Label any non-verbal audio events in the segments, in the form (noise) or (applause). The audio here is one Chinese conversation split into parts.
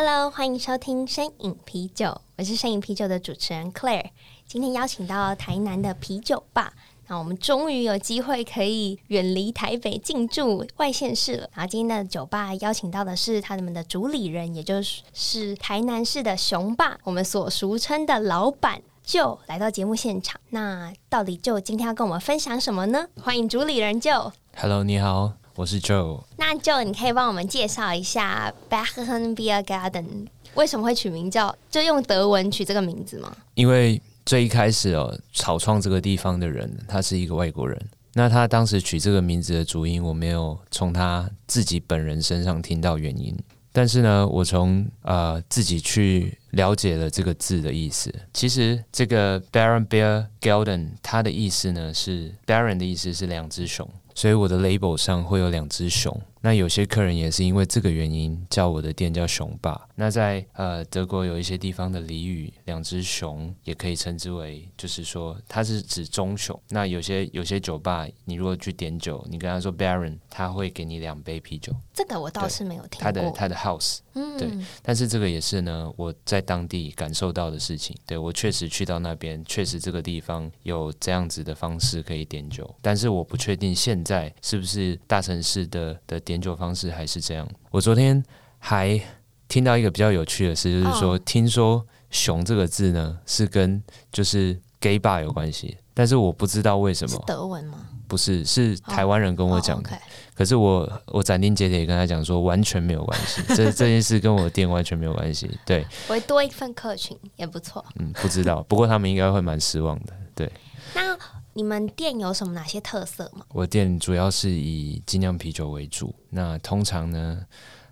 Hello，欢迎收听《声饮啤酒》，我是《声饮啤酒》的主持人 Claire。今天邀请到台南的啤酒吧，那我们终于有机会可以远离台北进驻外县市了。然后今天的酒吧邀请到的是他们的主理人，也就是是台南市的雄霸，我们所俗称的老板就来到节目现场。那到底就今天要跟我们分享什么呢？欢迎主理人就。Hello，你好。我是 Joe，那 Joe，你可以帮我们介绍一下 Bachchen Beer Garden 为什么会取名叫，就用德文取这个名字吗？因为最一开始哦，草创这个地方的人，他是一个外国人。那他当时取这个名字的主因，我没有从他自己本人身上听到原因。但是呢，我从呃自己去了解了这个字的意思。其实这个 Bachchen Beer Garden，它的意思呢是 Baron 的意思是两只熊。所以我的 label 上会有两只熊。那有些客人也是因为这个原因叫我的店叫熊爸。那在呃德国有一些地方的俚语，两只熊也可以称之为，就是说它是指棕熊。那有些有些酒吧，你如果去点酒，你跟他说 Baron，他会给你两杯啤酒。这个我倒是没有听过。他的他的 house，嗯，对。但是这个也是呢，我在当地感受到的事情。对，我确实去到那边，确实这个地方有这样子的方式可以点酒。但是我不确定现在是不是大城市的的。点酒方式还是这样。我昨天还听到一个比较有趣的事，就是说，听说“熊”这个字呢是跟就是 gay bar 有关系，但是我不知道为什么。是德文吗？不是，是台湾人跟我讲的。可是我我斩钉截铁跟他讲说，完全没有关系，这 (laughs) 这件事跟我的店完全没有关系。对，我会多一份客群也不错。嗯，不知道，不过他们应该会蛮失望的。对。那你们店有什么哪些特色吗？我店主要是以精酿啤酒为主。那通常呢，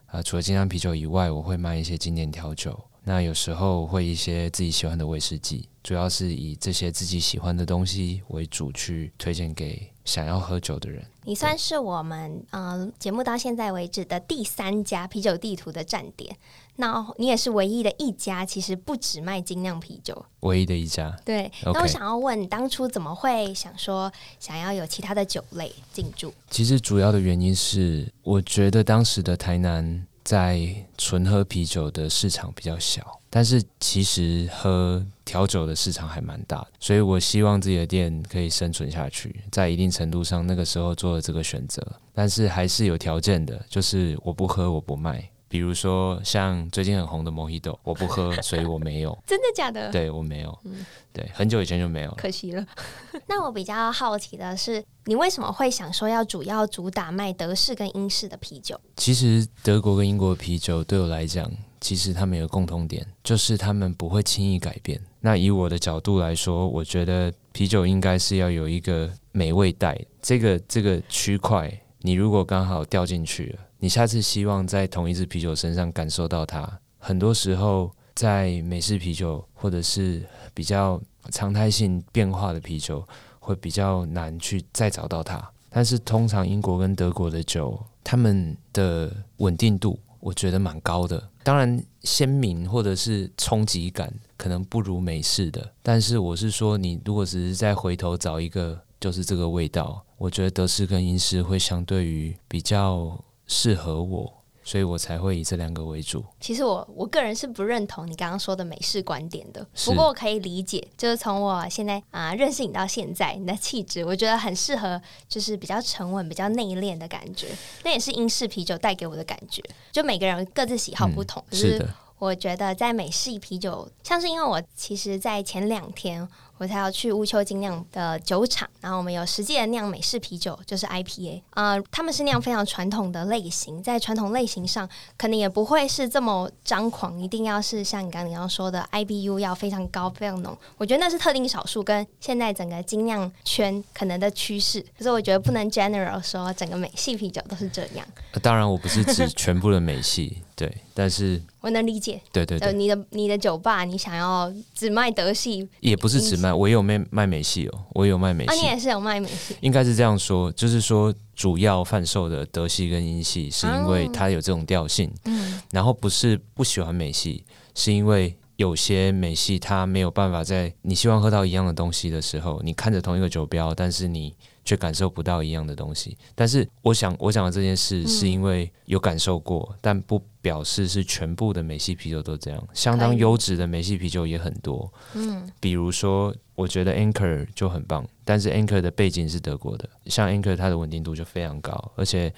呃，除了精酿啤酒以外，我会卖一些经典调酒。那有时候会一些自己喜欢的威士忌，主要是以这些自己喜欢的东西为主去推荐给想要喝酒的人。你算是我们呃节目到现在为止的第三家啤酒地图的站点。那你也是唯一的一家，其实不只卖精酿啤酒，唯一的一家。对.那我想要问，当初怎么会想说想要有其他的酒类进驻？其实主要的原因是，我觉得当时的台南在纯喝啤酒的市场比较小，但是其实喝调酒的市场还蛮大的，所以我希望自己的店可以生存下去，在一定程度上，那个时候做了这个选择，但是还是有条件的，就是我不喝，我不卖。比如说像最近很红的 Mojito，我不喝，(laughs) 所以我没有。真的假的？对，我没有。嗯，对，很久以前就没有。可惜了。(laughs) 那我比较好奇的是，你为什么会想说要主要主打卖德式跟英式的啤酒？其实德国跟英国的啤酒对我来讲，其实他们有共通点，就是他们不会轻易改变。那以我的角度来说，我觉得啤酒应该是要有一个美味带，这个这个区块，你如果刚好掉进去了。你下次希望在同一支啤酒身上感受到它，很多时候在美式啤酒或者是比较常态性变化的啤酒会比较难去再找到它。但是通常英国跟德国的酒，他们的稳定度我觉得蛮高的。当然鲜明或者是冲击感可能不如美式的，但是我是说，你如果只是再回头找一个就是这个味道，我觉得德式跟英式会相对于比较。适合我，所以我才会以这两个为主。其实我我个人是不认同你刚刚说的美式观点的，不过我可以理解，就是从我现在啊、呃、认识你到现在，你的气质我觉得很适合，就是比较沉稳、比较内敛的感觉。那也是英式啤酒带给我的感觉。就每个人各自喜好不同，嗯、是的。我觉得在美式啤酒，像是因为我其实，在前两天。我才要去乌丘精酿的酒厂，然后我们有实际的酿美式啤酒，就是 IPA 啊、呃，他们是酿非常传统的类型，在传统类型上，可能也不会是这么张狂，一定要是像你刚刚你要说的 IBU 要非常高、非常浓。我觉得那是特定少数，跟现在整个精酿圈可能的趋势。可是我觉得不能 general 说整个美系啤酒都是这样。当然，我不是指全部的美系。对，但是我能理解，对对对，呃、你的你的酒吧，你想要只卖德系，也不是只卖，我也有卖卖美系哦，我也有卖美系，啊，你也是有卖美系，应该是这样说，就是说主要贩售的德系跟英系，是因为它有这种调性，嗯，然后不是不喜欢美系，是因为。有些美系它没有办法在你希望喝到一样的东西的时候，你看着同一个酒标，但是你却感受不到一样的东西。但是我想，我想的这件事是因为有感受过，嗯、但不表示是全部的美系啤酒都这样。相当优质的美系啤酒也很多，嗯，比如说我觉得 Anchor 就很棒，但是 Anchor 的背景是德国的，像 Anchor 它的稳定度就非常高，而且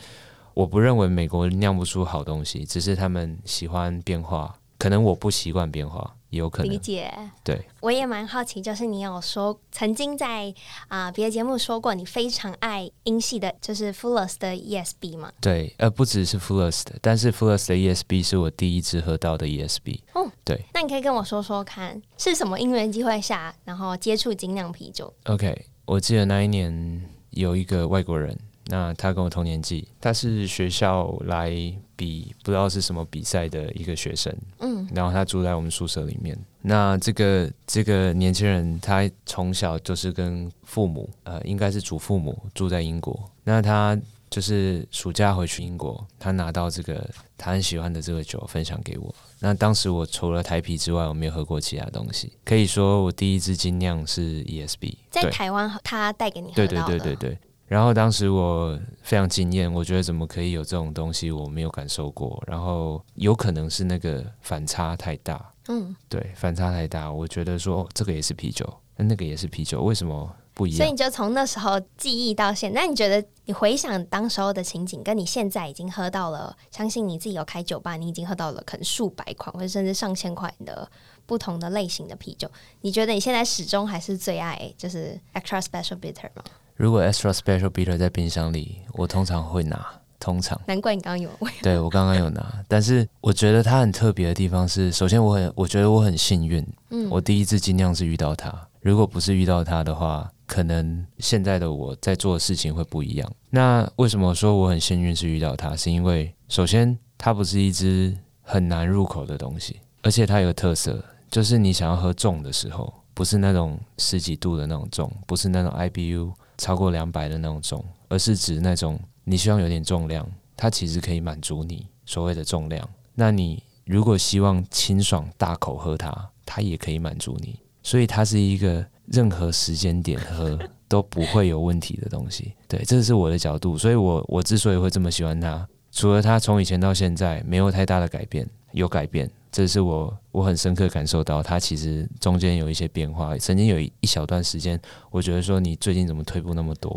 我不认为美国酿不出好东西，只是他们喜欢变化。可能我不习惯变化，也有可能理解。对，我也蛮好奇，就是你有说曾经在啊别的节目说过，你非常爱英系的，就是 Fullers 的 ESB 嘛？对，呃，不只是 Fullers 的，但是 Fullers 的 ESB 是我第一支喝到的 ESB。哦，对。那你可以跟我说说看，是什么因缘机会下，然后接触精酿啤酒？OK，我记得那一年有一个外国人。那他跟我同年纪，他是学校来比不知道是什么比赛的一个学生，嗯，然后他住在我们宿舍里面。那这个这个年轻人，他从小就是跟父母，呃，应该是祖父母住在英国。那他就是暑假回去英国，他拿到这个他很喜欢的这个酒分享给我。那当时我除了台啤之外，我没有喝过其他东西。可以说我第一支精酿是 ESB，在台湾他带给你喝到的。对对对对对。然后当时我非常惊艳，我觉得怎么可以有这种东西，我没有感受过。然后有可能是那个反差太大，嗯，对，反差太大。我觉得说，哦，这个也是啤酒，那那个也是啤酒，为什么不一样？所以你就从那时候记忆到现在，那你觉得你回想当时候的情景，跟你现在已经喝到了，相信你自己有开酒吧，你已经喝到了可能数百款或者甚至上千款的不同的类型的啤酒，你觉得你现在始终还是最爱就是 Extra Special Bitter 吗？如果 Extra Special Bitter 在冰箱里，我通常会拿。通常，难怪你刚刚有。(laughs) 对，我刚刚有拿，但是我觉得它很特别的地方是，首先我很，我觉得我很幸运。嗯，我第一次尽量是遇到它。如果不是遇到它的话，可能现在的我在做的事情会不一样。那为什么说我很幸运是遇到它？是因为首先它不是一支很难入口的东西，而且它有个特色，就是你想要喝重的时候，不是那种十几度的那种重，不是那种 IBU。超过两百的那种重，而是指那种你希望有点重量，它其实可以满足你所谓的重量。那你如果希望清爽大口喝它，它也可以满足你。所以它是一个任何时间点喝都不会有问题的东西。对，这是我的角度。所以我我之所以会这么喜欢它，除了它从以前到现在没有太大的改变，有改变。这是我我很深刻感受到，它其实中间有一些变化。曾经有一一小段时间，我觉得说你最近怎么退步那么多？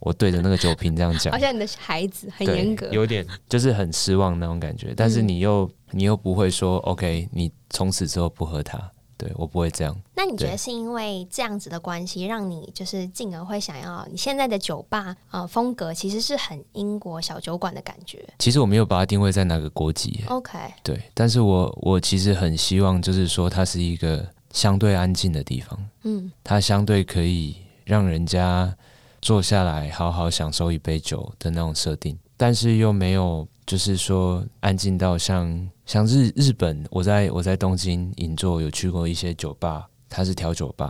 我对着那个酒瓶这样讲，好像你的孩子很严格，有点就是很失望那种感觉。但是你又你又不会说 OK，你从此之后不喝它。对，我不会这样。那你觉得是因为这样子的关系，让你就是进而会想要你现在的酒吧呃风格，其实是很英国小酒馆的感觉。其实我没有把它定位在哪个国籍。OK，对，但是我我其实很希望，就是说它是一个相对安静的地方。嗯，它相对可以让人家坐下来好好享受一杯酒的那种设定，但是又没有就是说安静到像。像日日本，我在我在东京银座有去过一些酒吧，它是调酒吧，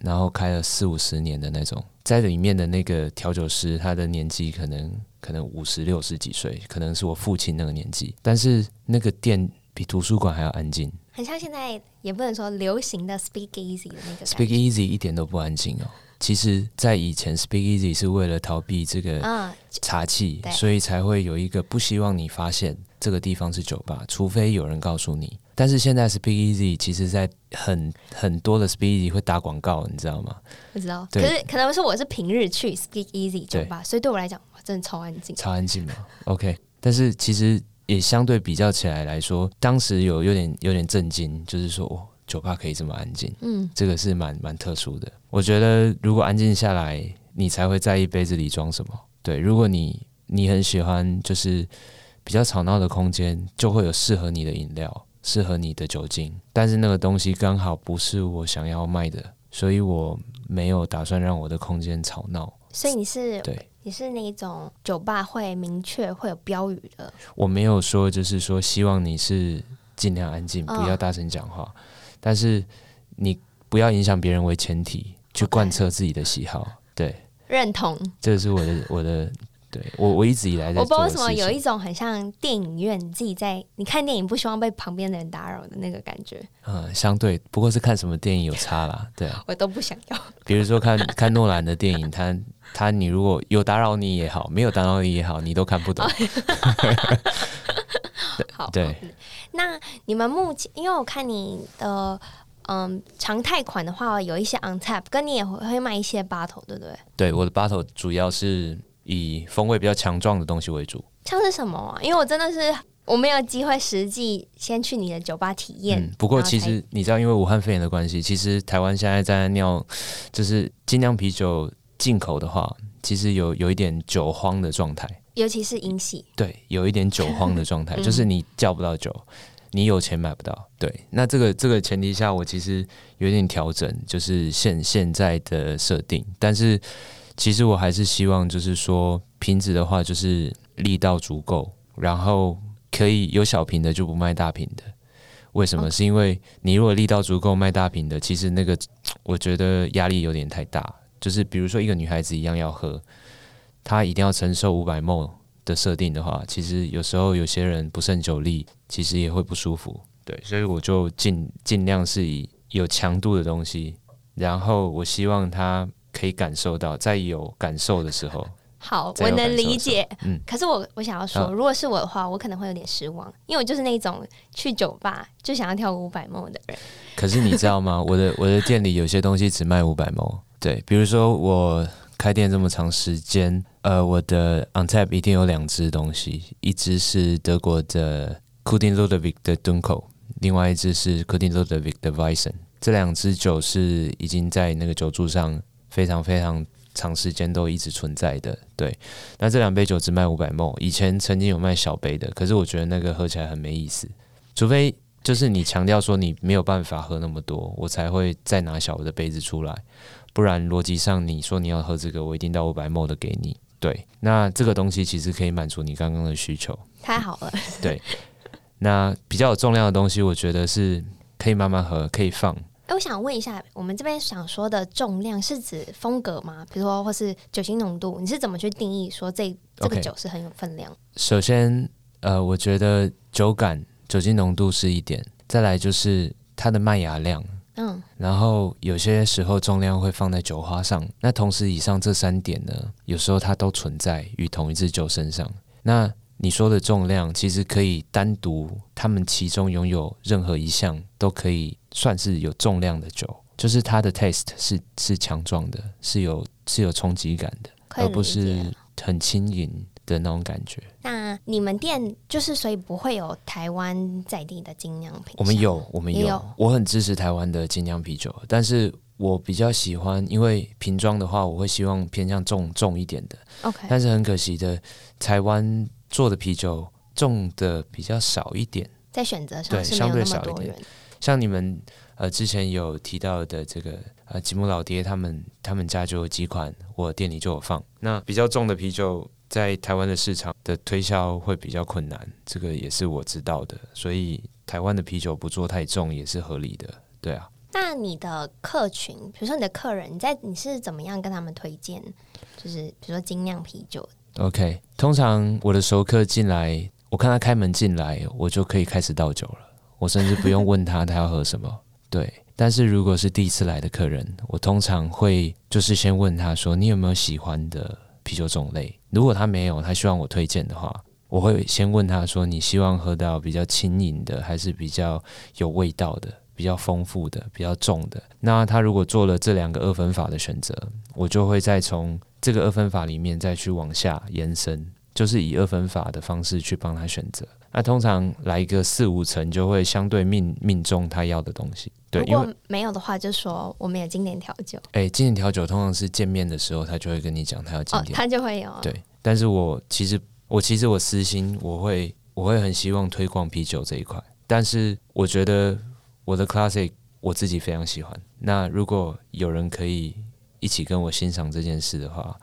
然后开了四五十年的那种，在里面的那个调酒师，他的年纪可能可能五十六十几岁，可能是我父亲那个年纪，但是那个店比图书馆还要安静，很像现在也不能说流行的 Speak Easy 的那个 Speak Easy 一点都不安静哦。其实，在以前，Speak Easy 是为了逃避这个茶气，嗯，所以才会有一个不希望你发现这个地方是酒吧，除非有人告诉你。但是现在，Speak Easy 其实在很很多的 Speak Easy 会打广告，你知道吗？不知道。可是可能是我是平日去 Speak Easy 酒吧，所以对我来讲，哇，真的超安静，超安静嘛。OK，但是其实也相对比较起来来说，当时有有点有点震惊，就是说哦。酒吧可以这么安静，嗯，这个是蛮蛮特殊的。我觉得如果安静下来，你才会在意杯子里装什么。对，如果你你很喜欢就是比较吵闹的空间，就会有适合你的饮料，适合你的酒精。但是那个东西刚好不是我想要卖的，所以我没有打算让我的空间吵闹。所以你是对你是那种酒吧会明确会有标语的？我没有说，就是说希望你是尽量安静，不要大声讲话，哦、但是你不要影响别人为前提去贯彻自己的喜好。对，认同。这是我的我的。对我，我一直以来在做，我不知道为什么有一种很像电影院，你自己在你看电影不希望被旁边的人打扰的那个感觉。嗯，相对不过是看什么电影有差啦，对啊，(laughs) 我都不想要。(laughs) 比如说看看诺兰的电影，他他你如果有打扰你也好，没有打扰你也好，你都看不懂。(laughs) 好，对。那你们目前，因为我看你的嗯常态款的话，有一些 on tap，跟你也会会卖一些 bottle，对不对？对，我的 bottle 主要是。以风味比较强壮的东西为主，像是什么啊？因为我真的是我没有机会实际先去你的酒吧体验。嗯，不过其实你知道，因为武汉肺炎的关系，其实台湾现在在酿，就是精酿啤酒进口的话，其实有有一点酒荒的状态，尤其是英系。对，有一点酒荒的状态，(laughs) 嗯，就是你叫不到酒，你有钱买不到。对，那这个这个前提下，我其实有点调整，就是现现在的设定，但是。其实我还是希望，就是说瓶子的话，就是力道足够，然后可以有小瓶的就不卖大瓶的。为什么？是因为你如果力道足够卖大瓶的，其实那个我觉得压力有点太大。就是比如说一个女孩子一样要喝，她一定要承受五百 ml 的设定的话，其实有时候有些人不胜酒力，其实也会不舒服。对，所以我就尽尽量是以有强度的东西，然后我希望她。可以感受到，在有感受的时候，好，我能理解。嗯，可是我我想要说，如果是我的话，我可能会有点失望，因为我就是那种去酒吧就想要跳五百 ml 的人。可是你知道吗？(laughs) 我的我的店里有些东西只卖五百 ml。对，比如说我开店这么长时间，呃，我的 on tap 一定有两只东西，一只是德国的 Cooting Ludovic 的 Dunkel，另外一只是 Cooting Ludovic 的 Weissen。这两支酒是已经在那个酒柱上。非常非常长时间都一直存在的，对。那这两杯酒只卖五百 ml，以前曾经有卖小杯的，可是我觉得那个喝起来很没意思。除非就是你强调说你没有办法喝那么多，我才会再拿小的杯子出来。不然逻辑上你说你要喝这个，我一定到五百 ml 的给你。对，那这个东西其实可以满足你刚刚的需求。太好了。对。那比较有重量的东西，我觉得是可以慢慢喝，可以放。我想问一下，我们这边想说的重量是指风格吗？比如说，或是酒精浓度，你是怎么去定义说这这个酒是很有分量？Okay. 首先，呃，我觉得酒感、酒精浓度是一点，再来就是它的麦芽量，嗯，然后有些时候重量会放在酒花上，那同时以上这三点呢，有时候它都存在于同一支酒身上。那你说的重量，其实可以单独，他们其中拥有任何一项都可以算是有重量的酒，就是它的 taste 是是强壮的，是有是有冲击感的，而不是很轻盈的那种感觉。那你们店就是所以不会有台湾在地的精酿啤酒？我们有，我们有，有我很支持台湾的精酿啤酒，但是我比较喜欢，因为瓶装的话，我会希望偏向重重一点的。OK，但是很可惜的，台湾。做的啤酒重的比较少一点，在选择上对相对少一点。像你们呃之前有提到的这个呃吉姆老爹他们他们家就有几款，我店里就有放。那比较重的啤酒在台湾的市场的推销会比较困难，这个也是我知道的。所以台湾的啤酒不做太重也是合理的，对啊。那你的客群，比如说你的客人，你在你是怎么样跟他们推荐？就是比如说精酿啤酒。OK，通常我的熟客进来，我看他开门进来，我就可以开始倒酒了。我甚至不用问他他要喝什么。(laughs) 对，但是如果是第一次来的客人，我通常会就是先问他说：“你有没有喜欢的啤酒种类？”如果他没有，他希望我推荐的话，我会先问他说：“你希望喝到比较轻盈的，还是比较有味道的、比较丰富的、比较重的？”那他如果做了这两个二分法的选择，我就会再从。这个二分法里面再去往下延伸，就是以二分法的方式去帮他选择。那通常来一个四五层，就会相对命命中他要的东西。对，如果没有的话，就说我们有经典调酒。哎，经典调酒通常是见面的时候，他就会跟你讲他要经典，哦，他就会有。对，但是我其实我其实我私心我会我会很希望推广啤酒这一块，但是我觉得我的 classic 我自己非常喜欢。那如果有人可以。一起跟我欣赏这件事的话，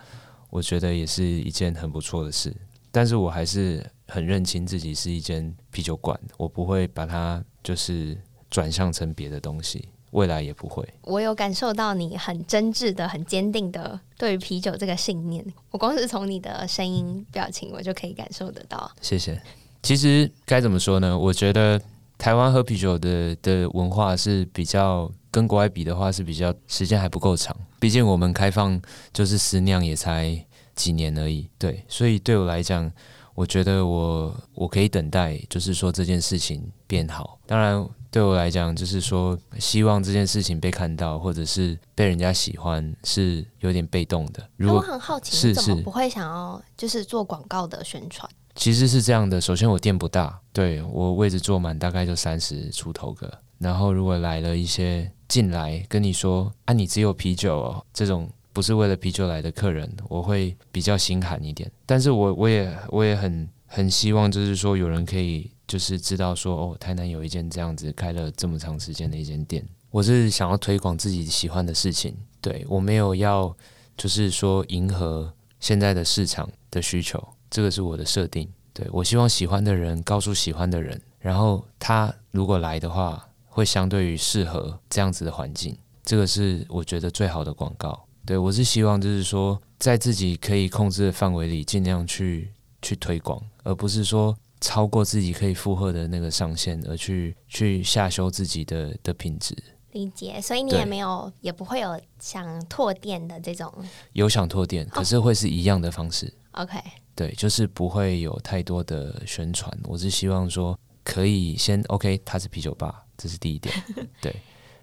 我觉得也是一件很不错的事。但是我还是很认清自己是一间啤酒馆，我不会把它就是转向成别的东西，未来也不会。我有感受到你很真挚的、很坚定的对于啤酒这个信念，我光是从你的声音、表情，我就可以感受得到。谢谢。其实该怎么说呢？我觉得台湾喝啤酒的的文化是比较跟国外比的话是比较时间还不够长，毕竟我们开放就是私酿也才几年而已。对，所以对我来讲，我觉得我我可以等待，就是说这件事情变好。当然，对我来讲，就是说希望这件事情被看到，或者是被人家喜欢，是有点被动的。如果我很好奇，你怎么不会想要就是做广告的宣传？其实是这样的，首先我店不大，对，我位置坐满大概就三十出头个。然后如果来了一些进来跟你说啊，你只有啤酒哦，这种不是为了啤酒来的客人，我会比较心寒一点。但是我我也我也很很希望，就是说有人可以就是知道说哦，台南有一间这样子开了这么长时间的一间店。我是想要推广自己喜欢的事情，对，我没有要就是说迎合现在的市场的需求。这个是我的设定，对，我希望喜欢的人告诉喜欢的人，然后他如果来的话，会相对于适合这样子的环境，这个是我觉得最好的广告。对，我是希望就是说，在自己可以控制的范围里，尽量去去推广，而不是说超过自己可以负荷的那个上限，而去去下修自己的的品质。理解，所以你也没有，也不会有想拓店的这种。有想拓店，可是会是一样的方式。Oh, OK。对，就是不会有太多的宣传。我是希望说，可以先 OK，它是啤酒吧，这是第一点。(laughs) 对，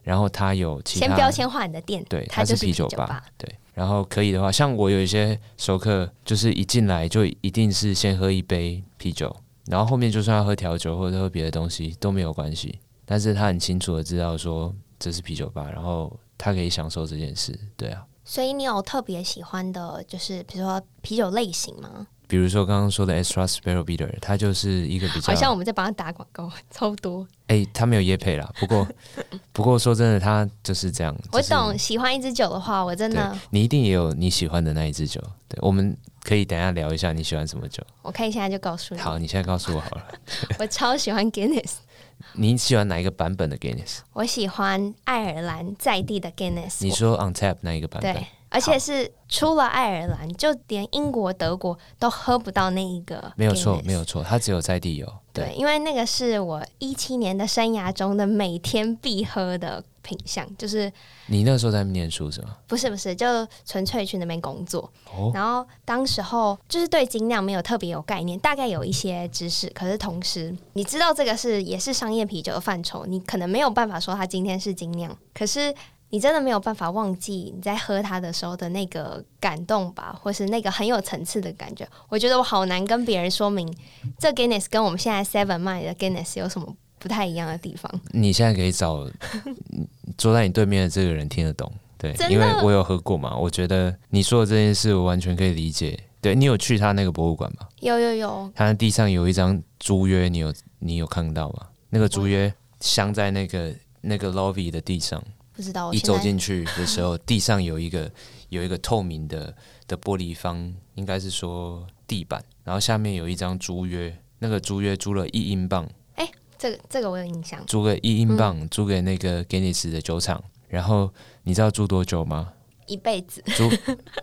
然后他有其他先标签化你的店，对，它是啤酒吧。对，然后可以的话，像我有一些熟客，就是一进来就一定是先喝一杯啤酒，然后后面就算要喝调酒或者喝别的东西都没有关系。但是他很清楚的知道说这是啤酒吧，然后他可以享受这件事。对啊，所以你有特别喜欢的，就是比如说啤酒类型吗？比如说刚刚说的 Extra Sparrow Bitter，它就是一个比较好像我们在帮他打广告，(laughs) 超多。哎、欸，他没有业配啦，不过 (laughs) 不过说真的，他就是这样。我懂，喜欢一支酒的话，我真的，你一定也有你喜欢的那一支酒。对，我们可以等一下聊一下你喜欢什么酒。我可以现在就告诉你。好，你现在告诉我好了。(laughs) 我超喜欢 Guinness。你喜欢哪一个版本的 Guinness？我喜欢爱尔兰在地的 Guinness。你说 On Tap 那一个版本？对。而且是除了爱尔兰，就连英国、德国都喝不到那一个。没有错，没有错，它只有在地有。对，对，因为那个是我一七年的生涯中的每天必喝的品相，就是。你那时候在念书是吗？不是，不是，就纯粹去那边工作。哦。然后当时候就是对精酿没有特别有概念，大概有一些知识，可是同时你知道这个是也是商业啤酒的范畴，你可能没有办法说它今天是精酿，可是。你真的没有办法忘记你在喝它的时候的那个感动吧，或是那个很有层次的感觉。我觉得我好难跟别人说明，这 Guinness 跟我们现在 Seven 卖的 Guinness 有什么不太一样的地方。你现在可以找坐在你对面的这个人听得懂，对，因为我有喝过嘛。我觉得你说的这件事，我完全可以理解。对，你有去他那个博物馆吗？有有有。他地上有一张租约，你有你有看到吗？那个租约镶在那个那个 lobby 的地上。不知道，一走进去的时候，地上有一个 (laughs) 有一个透明的的玻璃方，应该是说地板，然后下面有一张租约，那个租约租了一英镑。哎、欸，这个这个我有印象。租个一英镑，租给那个 Guinness 的酒厂，然后你知道租多久吗？一辈子。租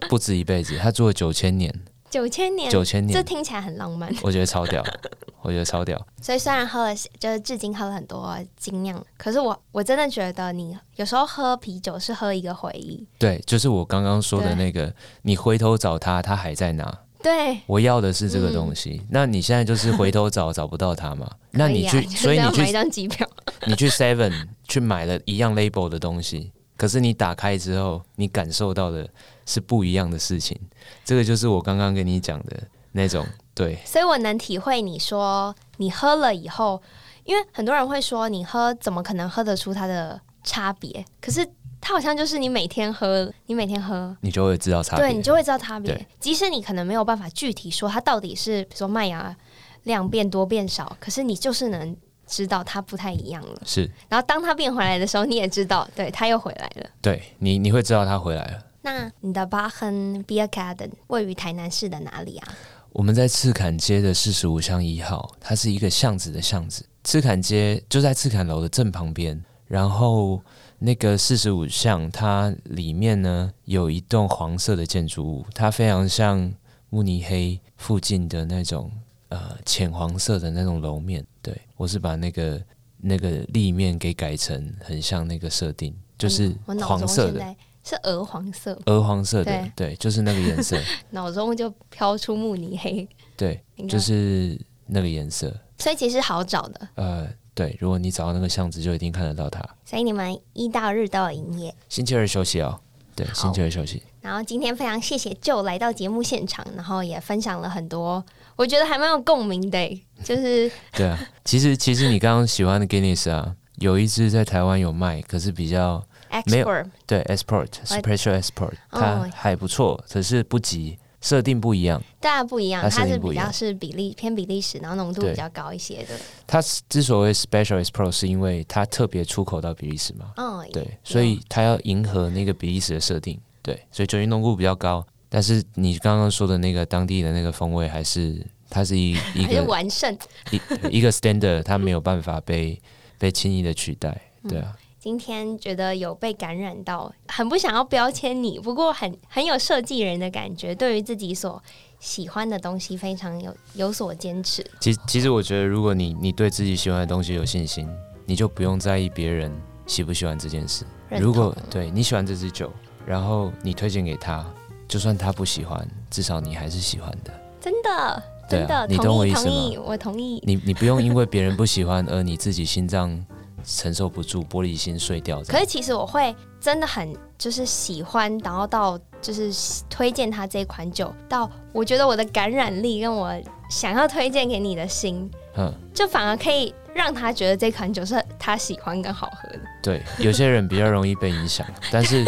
不止一辈子，他租了九千年。九千年，九千年，这听起来很浪漫。我觉得超屌，(laughs) 我觉得超屌。所以虽然喝了，就是至今喝了很多精酿，可是我我真的觉得，你有时候喝啤酒是喝一个回忆。对，就是我刚刚说的那个，你回头找他，他还在哪？对，我要的是这个东西。嗯、那你现在就是回头找找不到他嘛？(laughs) 那你去，所以你去买一张机票，(laughs) 你去 Seven 去买了一样 label 的东西。可是你打开之后，你感受到的是不一样的事情。这个就是我刚刚跟你讲的那种，对。所以我能体会你说你喝了以后，因为很多人会说你喝怎么可能喝得出它的差别？可是它好像就是你每天喝，你每天喝，你就会知道差别。对，你就会知道差别。即使你可能没有办法具体说它到底是，比如说麦芽量变多变少，可是你就是能。知道他不太一样了，是。然后当他变回来的时候，你也知道，对，他又回来了。对你，你会知道他回来了。那你的 Bachen Beer Garden 位于台南市的哪里啊？我们在赤坎街的四十五巷一号，它是一个巷子的巷子。赤坎街就在赤坎楼的正旁边，然后那个四十五巷它里面呢有一栋黄色的建筑物，它非常像慕尼黑附近的那种呃浅黄色的那种楼面。对，我是把那个那个立面给改成很像那个设定，就是黄色的。是鹅黄色，鹅黄色的，对，对，就是那个颜色。(laughs) 脑中就飘出慕尼黑，对，就是那个颜色。所以其实好找的。呃，对，如果你找到那个巷子，就一定看得到它。所以你们一到日都有营业，星期二休息哦。对，星期二休息。然后今天非常谢谢 Joe 来到节目现场，然后也分享了很多，我觉得还蛮有共鸣的。就是 (laughs) 对啊，其实其实你刚刚喜欢的 Guinness 啊，有一支在台湾有卖，可是比较。没有对 export special export，它还不错，可是不急，设定不一样，当然不一样，它是比较是比例偏比利时，然后浓度比较高一些的。它之所以 special export，是因为它特别出口到比利时嘛，嗯，对，所以它要迎合那个比利时的设定，对，所以酒精浓度比较高。但是你刚刚说的那个当地的那个风味，还是它是一一个完胜。一一个 standard，它没有办法被被轻易的取代，对啊。今天觉得有被感染到，很不想要标签你，不过很很有设计人的感觉，对于自己所喜欢的东西非常有有所坚持。其实，其实我觉得，如果你你对自己喜欢的东西有信心，你就不用在意别人喜不喜欢这件事。如果对你喜欢这支酒，然后你推荐给他，就算他不喜欢，至少你还是喜欢的。真的，真的，你懂我意思吗？同意，我同意。你你不用因为别人不喜欢而你自己心脏。承受不住，玻璃心碎掉。可是其实我会真的很就是喜欢，然后到就是推荐他这款酒，到我觉得我的感染力跟我想要推荐给你的心，嗯，就反而可以让他觉得这款酒是他喜欢跟好喝的。对，有些人比较容易被影响，但是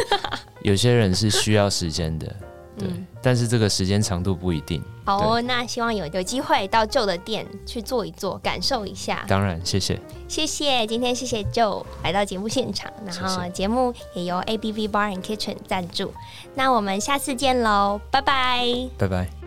有些人是需要时间的。对，嗯、但是这个时间长度不一定。好哦，那希望有有机会到 Joe 的店去坐一坐，感受一下。当然，谢谢，谢谢，今天谢谢 Joe 来到节目现场，然后节目也由 ABV Bar and Kitchen 赞助。那我们下次见喽，拜拜，拜拜。